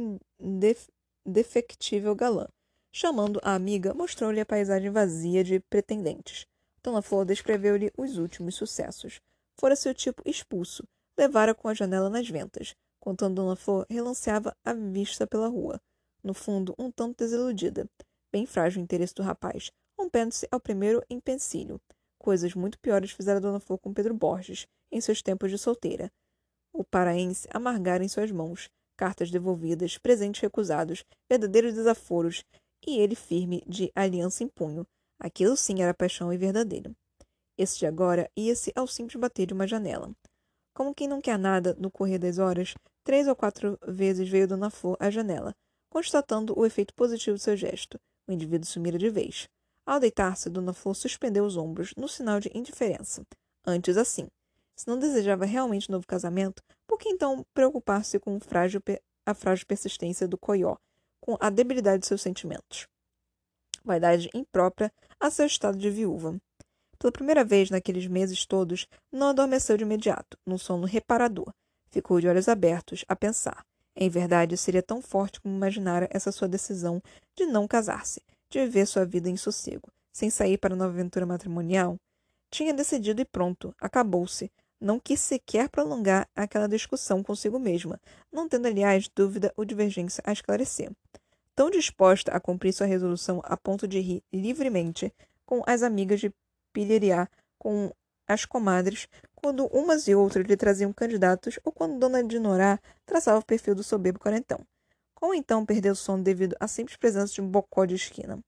S1: indefectível galã. Chamando a amiga, mostrou-lhe a paisagem vazia de pretendentes. Dona Flor descreveu-lhe os últimos sucessos. Fora seu tipo expulso, levara com a janela nas ventas, contando Dona Flor relanceava a vista pela rua. No fundo, um tanto desiludida. Bem frágil o interesse do rapaz, rompendo-se ao primeiro empecilho. Coisas muito piores fizera Dona Flor com Pedro Borges, em seus tempos de solteira. O paraense amargara em suas mãos, cartas devolvidas, presentes recusados, verdadeiros desaforos, e ele firme de aliança em punho. Aquilo sim era paixão e verdadeiro. Esse de agora ia-se ao simples bater de uma janela. Como quem não quer nada no correr das horas, três ou quatro vezes veio Dona Flor à janela, constatando o efeito positivo do seu gesto. O indivíduo sumira de vez. Ao deitar-se, Dona Flor suspendeu os ombros, no sinal de indiferença. Antes assim. Se não desejava realmente novo casamento, por que então preocupar-se com frágil a frágil persistência do coió, com a debilidade de seus sentimentos? Vaidade imprópria a seu estado de viúva. Pela primeira vez naqueles meses todos, não adormeceu de imediato, num sono reparador. Ficou de olhos abertos, a pensar. Em verdade, seria tão forte como imaginara essa sua decisão de não casar-se, de viver sua vida em sossego, sem sair para uma aventura matrimonial? Tinha decidido e pronto, acabou-se. Não quis sequer prolongar aquela discussão consigo mesma, não tendo, aliás, dúvida ou divergência a esclarecer. Tão disposta a cumprir sua resolução a ponto de rir livremente com as amigas de pilheriar com as comadres, quando umas e outras lhe traziam candidatos ou quando Dona Dinorá traçava o perfil do soberbo quarentão. Ou então perdeu o sono devido à simples presença de um bocó de esquina.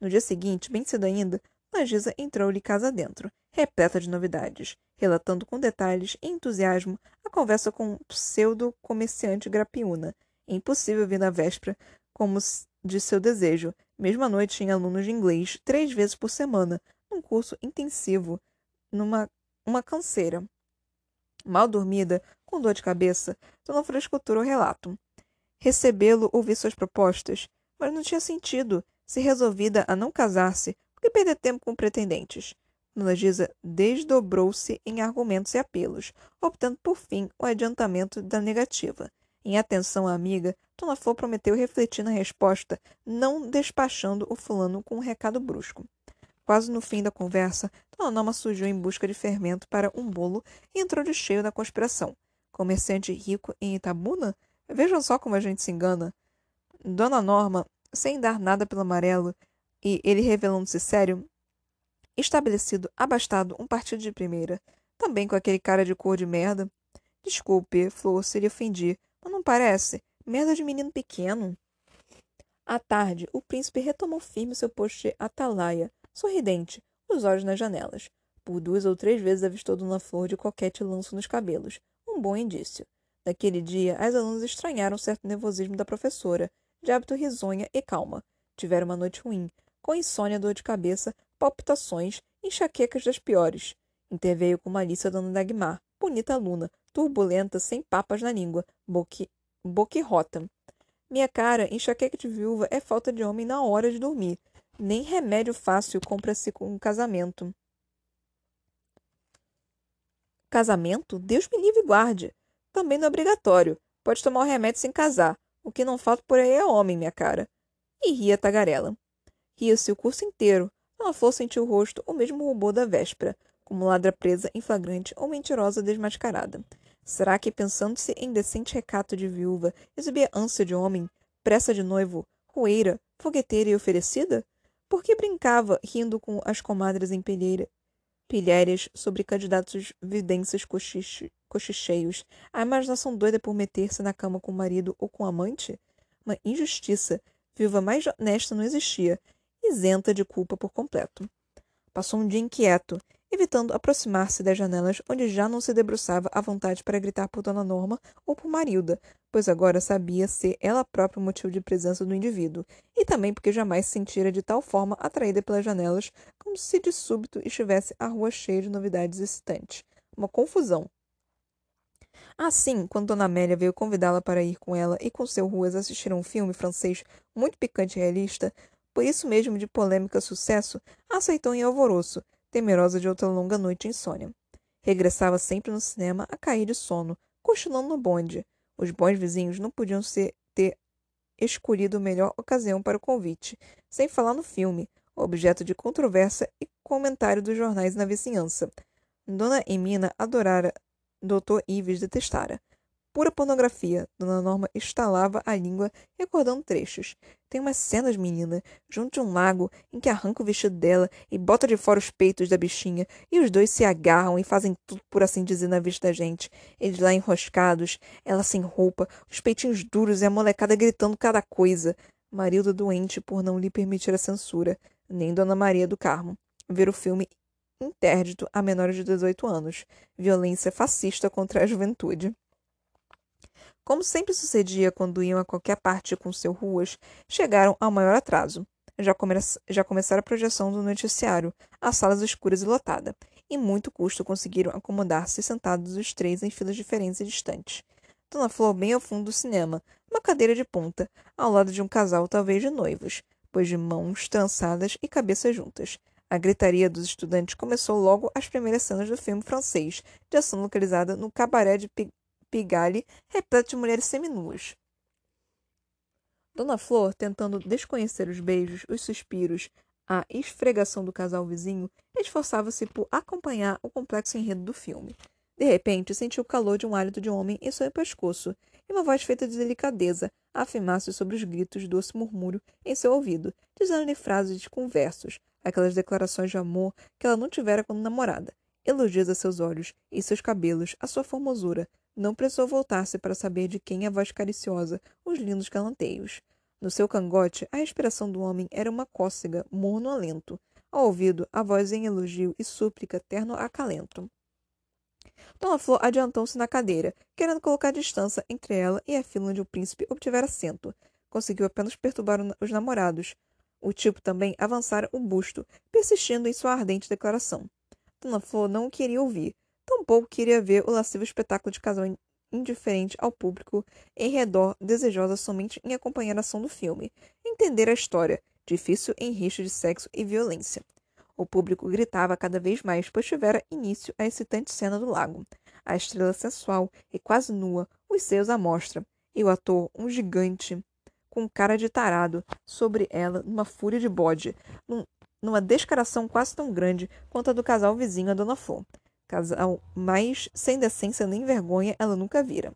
S1: No dia seguinte, bem cedo ainda, Nagisa entrou-lhe casa dentro, repleta de novidades, relatando com detalhes e entusiasmo a conversa com um pseudo-comerciante grapiúna, impossível vir na véspera, como de seu desejo. Mesmo à noite tinha alunos de inglês três vezes por semana, num curso intensivo, numa uma canseira. Mal dormida, com dor de cabeça, Dona Flor escutou o relato recebê-lo ouvir suas propostas, mas não tinha sentido. Se resolvida a não casar-se, por que perder tempo com pretendentes? Dona Gisa desdobrou-se em argumentos e apelos, optando por fim o adiantamento da negativa. Em atenção à amiga, Dona Flor prometeu refletir na resposta, não despachando o fulano com um recado brusco. Quase no fim da conversa, Dona Norma surgiu em busca de fermento para um bolo e entrou de cheio na conspiração. Comerciante rico em Itabuna Vejam só como a gente se engana. Dona Norma, sem dar nada pelo amarelo, e ele revelando-se sério, estabelecido, abastado, um partido de primeira, também com aquele cara de cor de merda. Desculpe, Flor, se lhe ofendi, mas não parece. Merda de menino pequeno. À tarde, o príncipe retomou firme seu posto de atalaia, sorridente, os olhos nas janelas. Por duas ou três vezes avistou Dona Flor de coquete lanço nos cabelos. Um bom indício. Naquele dia, as alunas estranharam certo nervosismo da professora, de hábito risonha e calma. Tiveram uma noite ruim. com insônia, dor de cabeça, palpitações, enxaquecas das piores. Interveio com malícia Dona Dagmar, bonita aluna, turbulenta, sem papas na língua, boqui... boquirrota. Minha cara, enxaqueca de viúva é falta de homem na hora de dormir. Nem remédio fácil compra-se com um casamento. Casamento? Deus me livre e guarde. Também não é obrigatório. Pode tomar o remédio sem casar. O que não falta por aí é homem, minha cara. E ria tagarela. Ria-se o curso inteiro. Ela Flor sentiu o rosto o mesmo rubor da véspera, como ladra presa em flagrante ou mentirosa desmascarada. Será que, pensando-se em decente recato de viúva, exibia ânsia de homem, pressa de noivo, roeira, fogueteira e oferecida? Por que brincava, rindo com as comadres em pilheira, pilhérias sobre candidatos vidências cochiche, cochicheios, a imaginação doida por meter-se na cama com o marido ou com o amante? Uma injustiça. Viúva mais honesta não existia, isenta de culpa por completo. Passou um dia inquieto, evitando aproximar-se das janelas onde já não se debruçava à vontade para gritar por Dona Norma ou por Marilda, pois agora sabia ser ela própria o motivo de presença do indivíduo, e também porque jamais se sentira de tal forma atraída pelas janelas como se de súbito estivesse a rua cheia de novidades excitantes. Uma confusão. Assim, quando Dona Amélia veio convidá-la para ir com ela e com seu Ruas assistir a um filme francês muito picante e realista, por isso mesmo de polêmica sucesso, aceitou em alvoroço, temerosa de outra longa noite insônia. Regressava sempre no cinema a cair de sono, cochilando no bonde. Os bons vizinhos não podiam ser, ter escolhido melhor ocasião para o convite, sem falar no filme, objeto de controvérsia e comentário dos jornais na vizinhança. Dona Emina adorara, Dr. Ives detestara. Pura pornografia. Dona Norma estalava a língua, recordando trechos. Tem umas cenas, menina, junto de um lago, em que arranca o vestido dela e bota de fora os peitos da bichinha, e os dois se agarram e fazem tudo, por assim dizer, na vista da gente. Eles lá enroscados, ela sem roupa, os peitinhos duros e a molecada gritando cada coisa. Marilda doente por não lhe permitir a censura, nem Dona Maria do Carmo. Ver o filme interdito a menores de 18 anos. Violência fascista contra a juventude. Como sempre sucedia quando iam a qualquer parte com seu ruas, chegaram ao maior atraso. Já, come já começara a projeção do noticiário, as salas escuras e lotada, e muito custo conseguiram acomodar-se sentados os três em filas diferentes e distantes. Dona Flor bem ao fundo do cinema, uma cadeira de ponta, ao lado de um casal talvez de noivos, pois de mãos trançadas e cabeças juntas. A gritaria dos estudantes começou logo as primeiras cenas do filme francês, de ação localizada no cabaré de Pigalle, repleto de mulheres seminuas. Dona Flor, tentando desconhecer os beijos, os suspiros, a esfregação do casal vizinho, esforçava-se por acompanhar o complexo enredo do filme. De repente, sentiu o calor de um hálito de homem em seu pescoço e uma voz feita de delicadeza afirmar-se sobre os gritos doce murmúrio em seu ouvido, dizendo-lhe frases com versos, aquelas declarações de amor que ela não tivera quando namorada, elogios a seus olhos e seus cabelos, a sua formosura, não precisou voltar-se para saber de quem a voz cariciosa, os lindos galanteios. No seu cangote, a respiração do homem era uma cócega, morno alento. Ao ouvido, a voz em elogio e súplica terno acalento. Dona Flor adiantou-se na cadeira, querendo colocar distância entre ela e a fila onde o príncipe obtivera assento. Conseguiu apenas perturbar os namorados. O tipo também avançara o busto, persistindo em sua ardente declaração. Dona Flor não o queria ouvir. Tampouco queria ver o lascivo espetáculo de casal indiferente ao público em redor, desejosa somente em acompanhar a ação do filme, entender a história, difícil em rixa de sexo e violência. O público gritava cada vez mais, pois tivera início a excitante cena do lago. A estrela sensual e quase nua, os seios à mostra, e o ator, um gigante, com cara de tarado, sobre ela, numa fúria de bode, num, numa descaração quase tão grande quanto a do casal vizinho a Dona Flor. Casal mais sem decência nem vergonha ela nunca vira.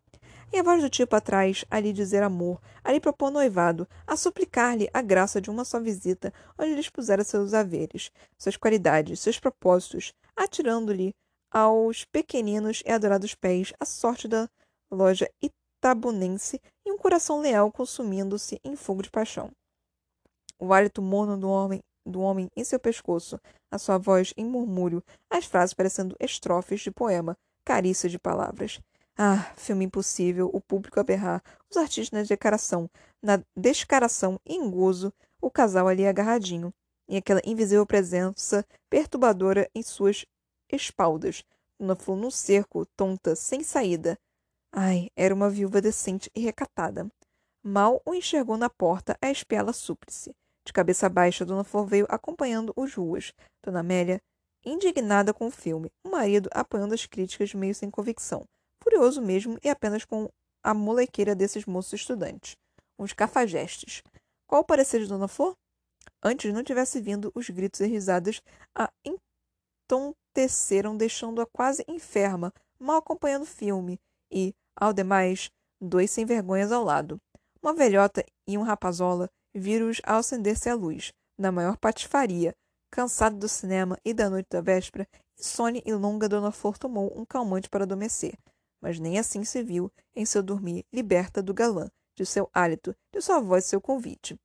S1: E a voz do tipo atrás, a lhe dizer amor, a lhe propor noivado, a suplicar-lhe a graça de uma só visita, onde lhe expusera seus haveres, suas qualidades, seus propósitos, atirando-lhe aos pequeninos e adorados pés a sorte da loja itabunense e um coração leal consumindo-se em fogo de paixão. O hálito morno do homem do homem em seu pescoço, a sua voz em murmúrio, as frases parecendo estrofes de poema, carícias de palavras. Ah, filme impossível, o público a berrar, os artistas na declaração, na descaração e em gozo, o casal ali agarradinho. em aquela invisível presença perturbadora em suas espaldas. Dona Flor num cerco, tonta, sem saída. Ai, era uma viúva decente e recatada. Mal o enxergou na porta a espiá-la súplice. De cabeça baixa, Dona Flor veio acompanhando os ruas. Dona Amélia, indignada com o filme. O marido apoiando as críticas meio sem convicção. Furioso mesmo e apenas com a molequeira desses moços estudantes. Uns cafajestes. Qual o parecer de Dona Flor? Antes não tivesse vindo os gritos e risadas a entonteceram, deixando-a quase enferma, mal acompanhando o filme, e, ao demais, dois sem vergonhas ao lado. Uma velhota e um rapazola viram-os ao acender-se a luz, na maior patifaria. Cansado do cinema e da noite da véspera, insônia e longa Dona Flor tomou um calmante para adormecer. Mas nem assim se viu, em seu dormir, liberta do galã, de seu hálito, de sua voz e seu convite.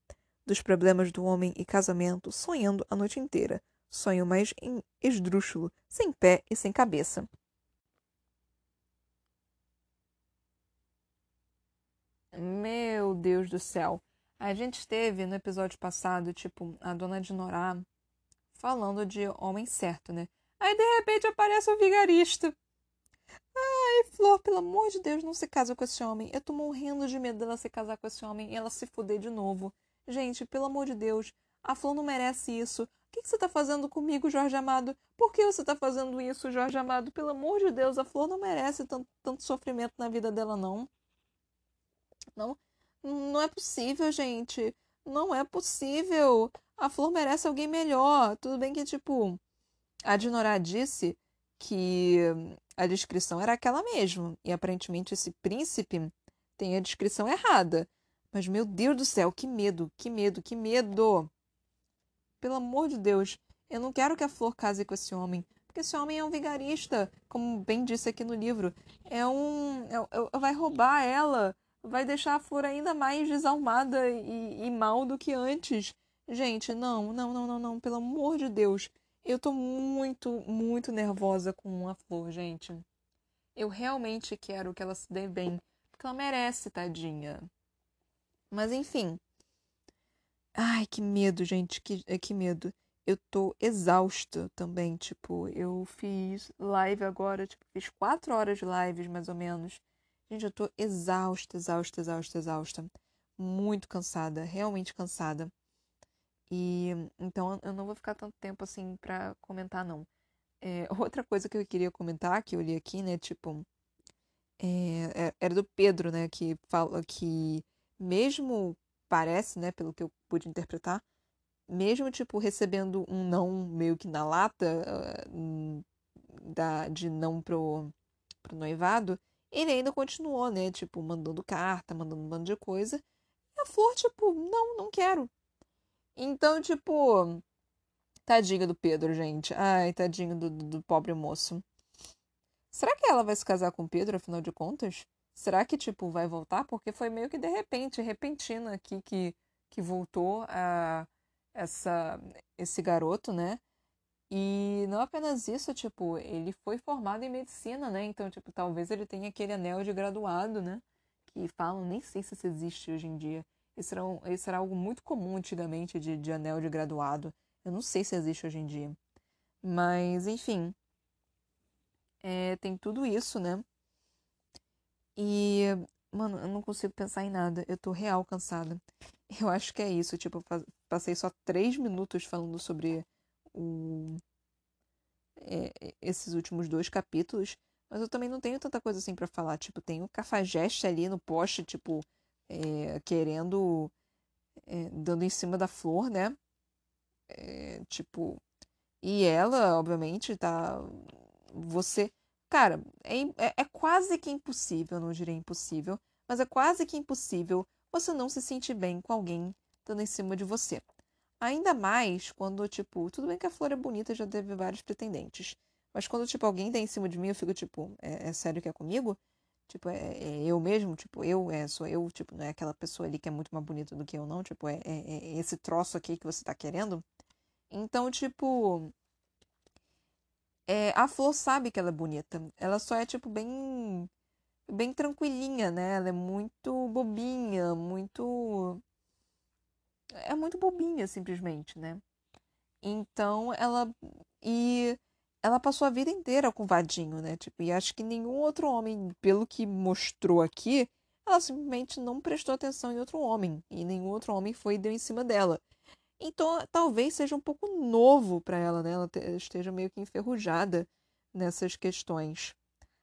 S1: Dos problemas do homem e casamento, sonhando a noite inteira. Sonho mais em esdrúxulo, sem pé e sem cabeça. Meu Deus do céu. A gente teve no episódio passado, tipo, a dona de Norá falando de homem certo, né? Aí de repente aparece o vigarista. Ai, Flor, pelo amor de Deus, não se casa com esse homem. Eu tô morrendo de medo dela se casar com esse homem e ela se fuder de novo. Gente, pelo amor de Deus, a Flor não merece isso. O que, que você tá fazendo comigo, Jorge Amado? Por que você tá fazendo isso, Jorge Amado? Pelo amor de Deus, a Flor não merece tanto, tanto sofrimento na vida dela, não. Não, não é possível, gente. Não é possível. A Flor merece alguém melhor. Tudo bem que, tipo, a Dinorá disse que a descrição era aquela mesmo. E aparentemente esse príncipe tem a descrição errada. Mas, meu Deus do céu, que medo, que medo, que medo. Pelo amor de Deus, eu não quero que a Flor case com esse homem. Porque esse homem é um vigarista, como bem disse aqui no livro. É um. É, é, vai roubar ela vai deixar a flor ainda mais desalmada e, e mal do que antes. Gente, não, não, não, não, não, pelo amor de Deus. Eu tô muito, muito nervosa com a flor, gente. Eu realmente quero que ela se dê bem, porque ela merece, tadinha. Mas enfim. Ai, que medo, gente, que, que medo. Eu tô exausta também, tipo, eu fiz live agora, tipo, fiz quatro horas de lives, mais ou menos. Gente, eu tô exausta, exausta, exausta, exausta. Muito cansada, realmente cansada. E então eu não vou ficar tanto tempo assim pra comentar, não. É, outra coisa que eu queria comentar, que eu li aqui, né, tipo, é, é, era do Pedro, né, que fala que mesmo parece, né, pelo que eu pude interpretar, mesmo tipo recebendo um não meio que na lata uh, da, de não pro, pro noivado, ele ainda continuou, né? Tipo, mandando carta, mandando um bando de coisa. E a Flor, tipo, não, não quero. Então, tipo, tadinha do Pedro, gente. Ai, tadinho do, do, do pobre moço. Será que ela vai se casar com o Pedro, afinal de contas? Será que, tipo, vai voltar? Porque foi meio que de repente, repentina aqui que, que voltou a essa, esse garoto, né? E não apenas isso, tipo, ele foi formado em medicina, né? Então, tipo, talvez ele tenha aquele anel de graduado, né? Que falam, nem sei se isso existe hoje em dia. Isso era, um, isso era algo muito comum antigamente de, de anel de graduado. Eu não sei se existe hoje em dia. Mas, enfim. É, tem tudo isso, né? E, mano, eu não consigo pensar em nada. Eu tô real cansada. Eu acho que é isso. Tipo, eu passei só três minutos falando sobre o, é, esses últimos dois capítulos, mas eu também não tenho tanta coisa assim para falar. Tipo, tem o Cafajeste ali no poste, tipo, é, querendo. É, dando em cima da flor, né? É, tipo. E ela, obviamente, tá. Você. Cara, é, é, é quase que impossível, não direi impossível, mas é quase que impossível você não se sentir bem com alguém dando em cima de você. Ainda mais quando, tipo, tudo bem que a flor é bonita, já teve vários pretendentes. Mas quando, tipo, alguém tá em cima de mim, eu fico, tipo, é, é sério que é comigo? Tipo, é, é, eu mesmo? Tipo, eu, é, sou eu, tipo, não é aquela pessoa ali que é muito mais bonita do que eu, não? Tipo, é, é, é esse troço aqui que você tá querendo? Então, tipo. É, a flor sabe que ela é bonita. Ela só é, tipo, bem. bem tranquilinha, né? Ela é muito bobinha, muito é muito bobinha, simplesmente, né? Então ela. E ela passou a vida inteira com o vadinho, né? Tipo, e acho que nenhum outro homem, pelo que mostrou aqui, ela simplesmente não prestou atenção em outro homem. E nenhum outro homem foi e deu em cima dela. Então, talvez seja um pouco novo para ela, né? Ela esteja meio que enferrujada nessas questões.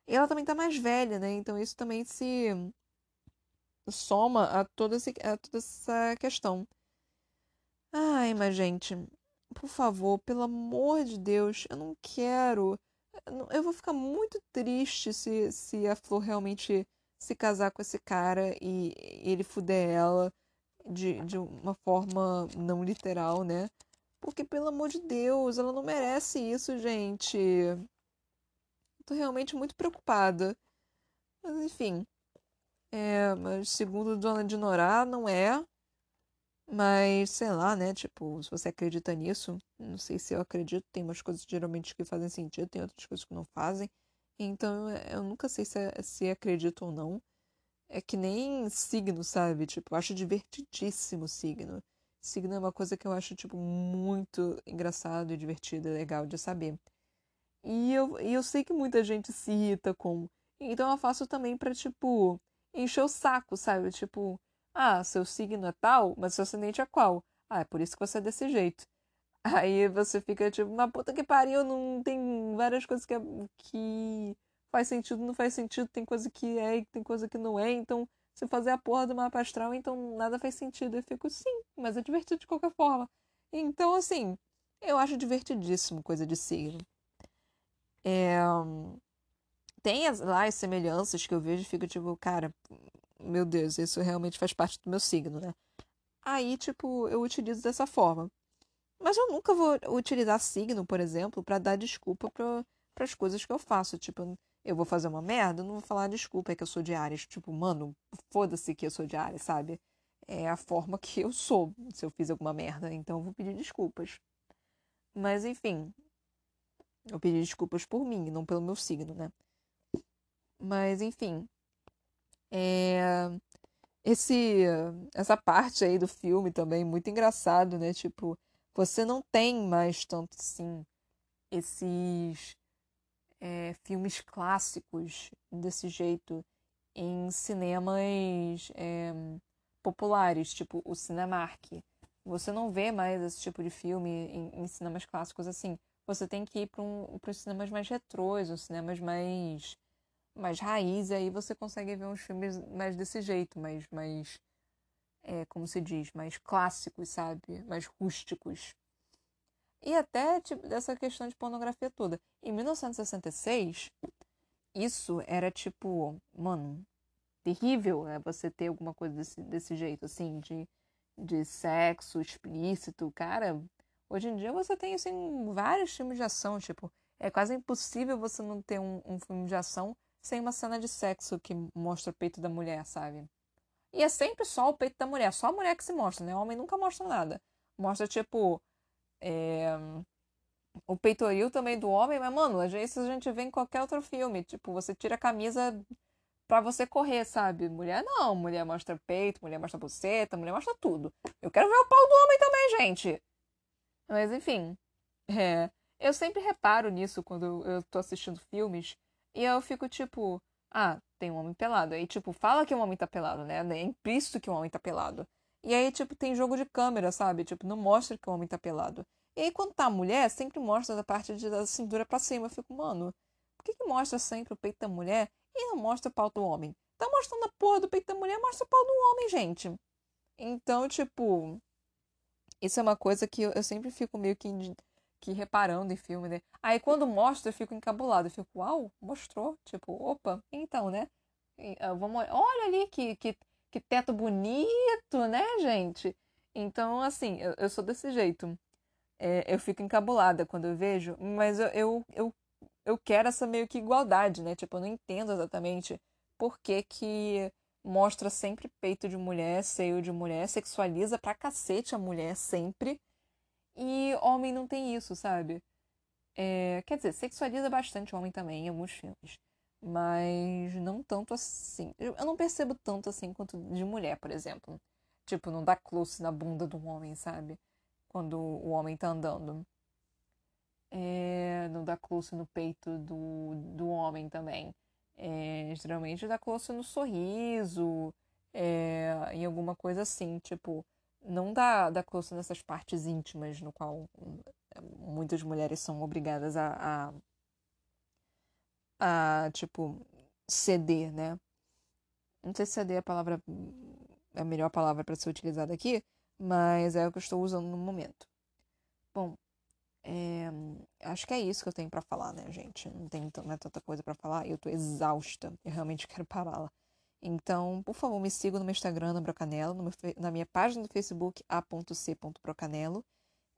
S1: E ela também tá mais velha, né? Então isso também se soma a toda, esse, a toda essa questão. Ai, mas gente, por favor, pelo amor de Deus, eu não quero. Eu vou ficar muito triste se, se a Flor realmente se casar com esse cara e ele fuder ela de, de uma forma não literal, né? Porque, pelo amor de Deus, ela não merece isso, gente. Tô realmente muito preocupada. Mas, enfim. É, mas segundo Dona de Norá, não é. Mas, sei lá, né? Tipo, se você acredita nisso, não sei se eu acredito. Tem umas coisas geralmente que fazem sentido, tem outras coisas que não fazem. Então, eu nunca sei se, se acredito ou não. É que nem signo, sabe? Tipo, eu acho divertidíssimo signo. Signo é uma coisa que eu acho, tipo, muito engraçado e divertido e legal de saber. E eu, e eu sei que muita gente se irrita com. Então eu faço também pra, tipo, encher o saco, sabe? Tipo, ah, seu signo é tal, mas seu ascendente é qual? Ah, é por isso que você é desse jeito. Aí você fica tipo, na puta que pariu, não tem várias coisas que, é, que faz sentido, não faz sentido, tem coisa que é e tem coisa que não é, então se fazer a porra do mapa astral, então nada faz sentido. Eu fico, sim, mas é divertido de qualquer forma. Então, assim, eu acho divertidíssimo coisa de signo. É... Tem as, lá as semelhanças que eu vejo e fico tipo, cara, meu Deus, isso realmente faz parte do meu signo, né? Aí, tipo, eu utilizo dessa forma. Mas eu nunca vou utilizar signo, por exemplo, para dar desculpa para as coisas que eu faço. Tipo, eu vou fazer uma merda, não vou falar desculpa, é que eu sou de Ares. Tipo, mano, foda-se que eu sou de Ares, sabe? É a forma que eu sou se eu fiz alguma merda, então eu vou pedir desculpas. Mas enfim, eu pedi desculpas por mim, não pelo meu signo, né? Mas enfim, é... esse essa parte aí do filme também muito engraçado, né? Tipo, você não tem mais tanto assim esses é, filmes clássicos desse jeito em cinemas é, populares, tipo o Cinemark. Você não vê mais esse tipo de filme em, em cinemas clássicos assim. Você tem que ir para um, os cinemas mais retrôs, os cinemas mais, mais raiz, aí você consegue ver uns filmes mais desse jeito, mais, mais é, como se diz, mais clássicos, sabe? Mais rústicos. E até tipo, dessa questão de pornografia toda. Em 1966, isso era tipo, mano, terrível né? você ter alguma coisa desse, desse jeito, assim, de, de sexo explícito. Cara, hoje em dia você tem, assim, vários filmes de ação, tipo, é quase impossível você não ter um, um filme de ação sem uma cena de sexo que mostra o peito da mulher, sabe? E é sempre só o peito da mulher, só a mulher que se mostra, né? O homem nunca mostra nada. Mostra, tipo, é... O peitoril também do homem, mas, mano, às vezes a gente vê em qualquer outro filme. Tipo, você tira a camisa pra você correr, sabe? Mulher não. Mulher mostra peito, mulher mostra buceta, mulher mostra tudo. Eu quero ver o pau do homem também, gente. Mas, enfim. É... Eu sempre reparo nisso quando eu tô assistindo filmes. E eu fico tipo, ah, tem um homem pelado. Aí, tipo, fala que um homem tá pelado, né? É implícito que um homem tá pelado. E aí, tipo, tem jogo de câmera, sabe? Tipo, não mostra que o homem tá pelado. E aí, quando tá mulher, sempre mostra da parte de, da cintura pra cima. Eu fico, mano, por que, que mostra sempre o peito da mulher e não mostra o pau do homem? Tá mostrando a porra do peito da mulher, mostra o pau do homem, gente. Então, tipo, isso é uma coisa que eu, eu sempre fico meio que, reparando em filme, né? Aí quando mostra, eu fico encabulado. Eu fico, uau, mostrou. Tipo, opa, então, né? Vamos, olha ali que, que que teto bonito, né, gente? Então, assim, eu, eu sou desse jeito. É, eu fico encabulada quando eu vejo, mas eu, eu, eu, eu quero essa meio que igualdade, né? Tipo, eu não entendo exatamente por que, que mostra sempre peito de mulher, seio de mulher, sexualiza pra cacete a mulher sempre. E homem não tem isso, sabe? É, quer dizer, sexualiza bastante o homem também em alguns filmes mas não tanto assim. Eu não percebo tanto assim quanto de mulher, por exemplo. Tipo, não dá close na bunda um homem, sabe? quando o homem tá andando. É, não dá close no peito do, do homem também. É, geralmente dá close no sorriso, é, em alguma coisa assim, tipo, não dá, dá close nessas partes íntimas no qual muitas mulheres são obrigadas a, a, a tipo, ceder, né? Não sei se ceder é a palavra é a melhor palavra para ser utilizada aqui, mas é o que eu estou usando no momento. Bom, é, acho que é isso que eu tenho para falar, né, gente? Não tem é tanta coisa para falar. Eu tô exausta. Eu realmente quero pará-la. Então, por favor, me siga no meu Instagram, no Brocanelo, meu, na minha página do Facebook, a.c.brocanelo.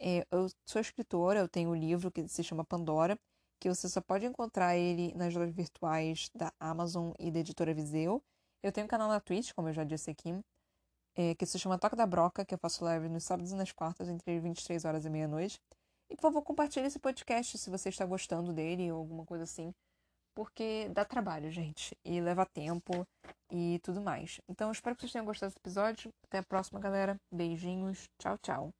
S1: É, eu sou escritora, eu tenho um livro que se chama Pandora, que você só pode encontrar ele nas lojas virtuais da Amazon e da editora Viseu. Eu tenho um canal na Twitch, como eu já disse aqui, é, que se chama Toca da Broca, que eu faço live nos sábados e nas quartas, entre 23 horas e meia-noite. E por favor, compartilhe esse podcast se você está gostando dele ou alguma coisa assim. Porque dá trabalho, gente. E leva tempo e tudo mais. Então, espero que vocês tenham gostado desse episódio. Até a próxima, galera. Beijinhos. Tchau, tchau.